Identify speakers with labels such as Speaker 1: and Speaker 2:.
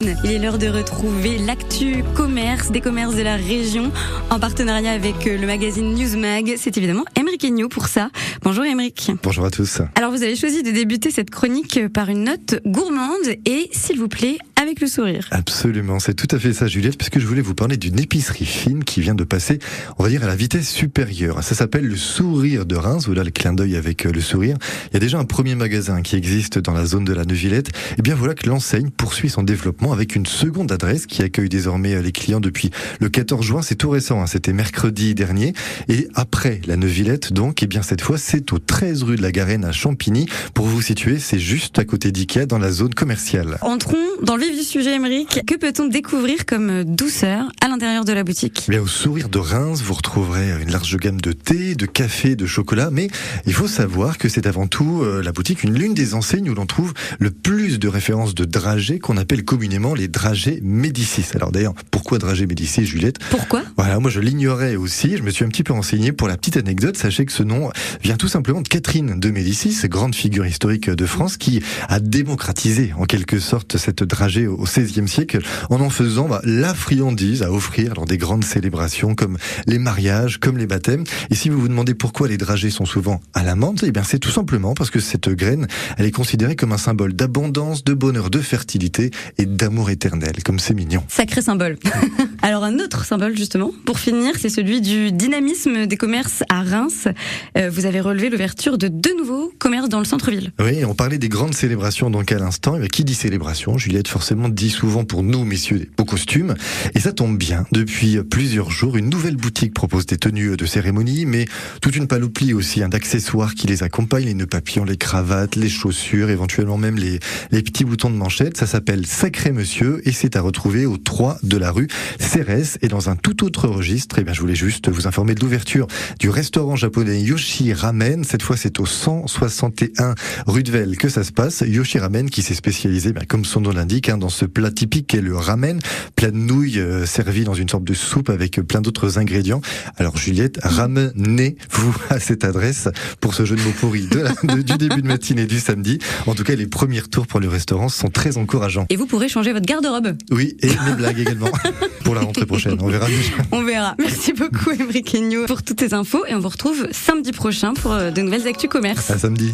Speaker 1: Il est l'heure de retrouver l'actu commerce des commerces de la région en partenariat avec le magazine Newsmag. C'est évidemment Emeric Agnew pour ça. Bonjour Emeric.
Speaker 2: Bonjour à tous.
Speaker 1: Alors vous avez choisi de débuter cette chronique par une note gourmande et s'il vous plaît avec le sourire.
Speaker 2: Absolument, c'est tout à fait ça Juliette parce que je voulais vous parler d'une épicerie fine qui vient de passer, on va dire à la vitesse supérieure. Ça s'appelle le Sourire de Reims, voilà le clin d'œil avec euh, le sourire. Il y a déjà un premier magasin qui existe dans la zone de la Neuvillette. Et bien voilà que l'enseigne poursuit son développement avec une seconde adresse qui accueille désormais euh, les clients depuis le 14 juin. C'est tout récent, hein. c'était mercredi dernier. Et après la Neuvillette, donc, et eh bien cette fois, c'est au 13 rue de la Garenne à Champigny. Pour vous situer, c'est juste à côté d'Ikea dans la zone commerciale.
Speaker 1: Entrons dans le vif du sujet, Émeric. Que peut-on découvrir comme douceur à l'intérieur de la boutique?
Speaker 2: Eh Bien, Au sourire de Reims, vous retrouverez une large gamme de thé, de café, de chocolat. Mais il faut savoir que c'est avant tout euh, la boutique, une l'une des enseignes où l'on trouve le plus de références de dragées qu'on appelle communément les dragées Médicis. Alors d'ailleurs, pourquoi dragées Médicis, Juliette?
Speaker 1: Pourquoi?
Speaker 2: Voilà, moi je l'ignorais aussi. Je me suis un petit peu renseigné pour la petite anecdote. Sachez que ce nom vient tout simplement de Catherine de Médicis, grande figure historique de France, qui a démocratisé en quelque sorte cette dragée au XVIe siècle en en faisant bah, la friandise à offrir lors des grandes célébrations comme les mariages, comme les baptêmes. Et si vous vous demandez pourquoi les dragées sont souvent à la menthe, eh bien c'est tout simplement parce que cette graine, elle est considérée comme un symbole d'abondance, de bonheur, de fertilité et d'amour éternel, comme c'est mignon.
Speaker 1: Sacré symbole. Alors un autre symbole justement, pour finir, c'est celui du dynamisme des commerces à Reims. Euh, vous avez relevé l'ouverture de deux nouveaux commerces dans le centre-ville.
Speaker 2: Oui, on parlait des grandes célébrations donc à l'instant. Et qui dit célébration Juliette forcément dit souvent pour nous, messieurs, des beaux costumes. Et ça tombe bien. Depuis plusieurs jours, une nouvelle boutique propose des tenues de cérémonie, mais toute une paloplie aussi hein, d'accessoires qui les accompagnent, les nœuds papillons, les cravates, les chaussures, éventuellement même les, petits boutons de manchette. Ça s'appelle Sacré Monsieur et c'est à retrouver au 3 de la rue Cérès. Et dans un tout autre registre, et eh bien, je voulais juste vous informer de l'ouverture du restaurant japonais Yoshi Ramen. Cette fois, c'est au 161 rue de Velle que ça se passe. Yoshi Ramen qui s'est spécialisé, ben, comme son nom l'indique, hein, dans ce plat typique qu'est le ramen, plat de nouilles euh, servi dans une sorte de soupe avec plein d'autres ingrédients. Alors Juliette, ramenez-vous à cette adresse pour ce jeu de mots pourri de du début de matinée du samedi. En tout cas, les premiers tours pour le restaurant sont très encourageants.
Speaker 1: Et vous pourrez changer votre garde-robe.
Speaker 2: Oui, et mes blagues également pour la rentrée prochaine. On verra.
Speaker 1: On verra. Merci beaucoup, Emric pour toutes ces infos et on vous retrouve samedi prochain pour euh, de nouvelles actus commerce.
Speaker 2: À samedi.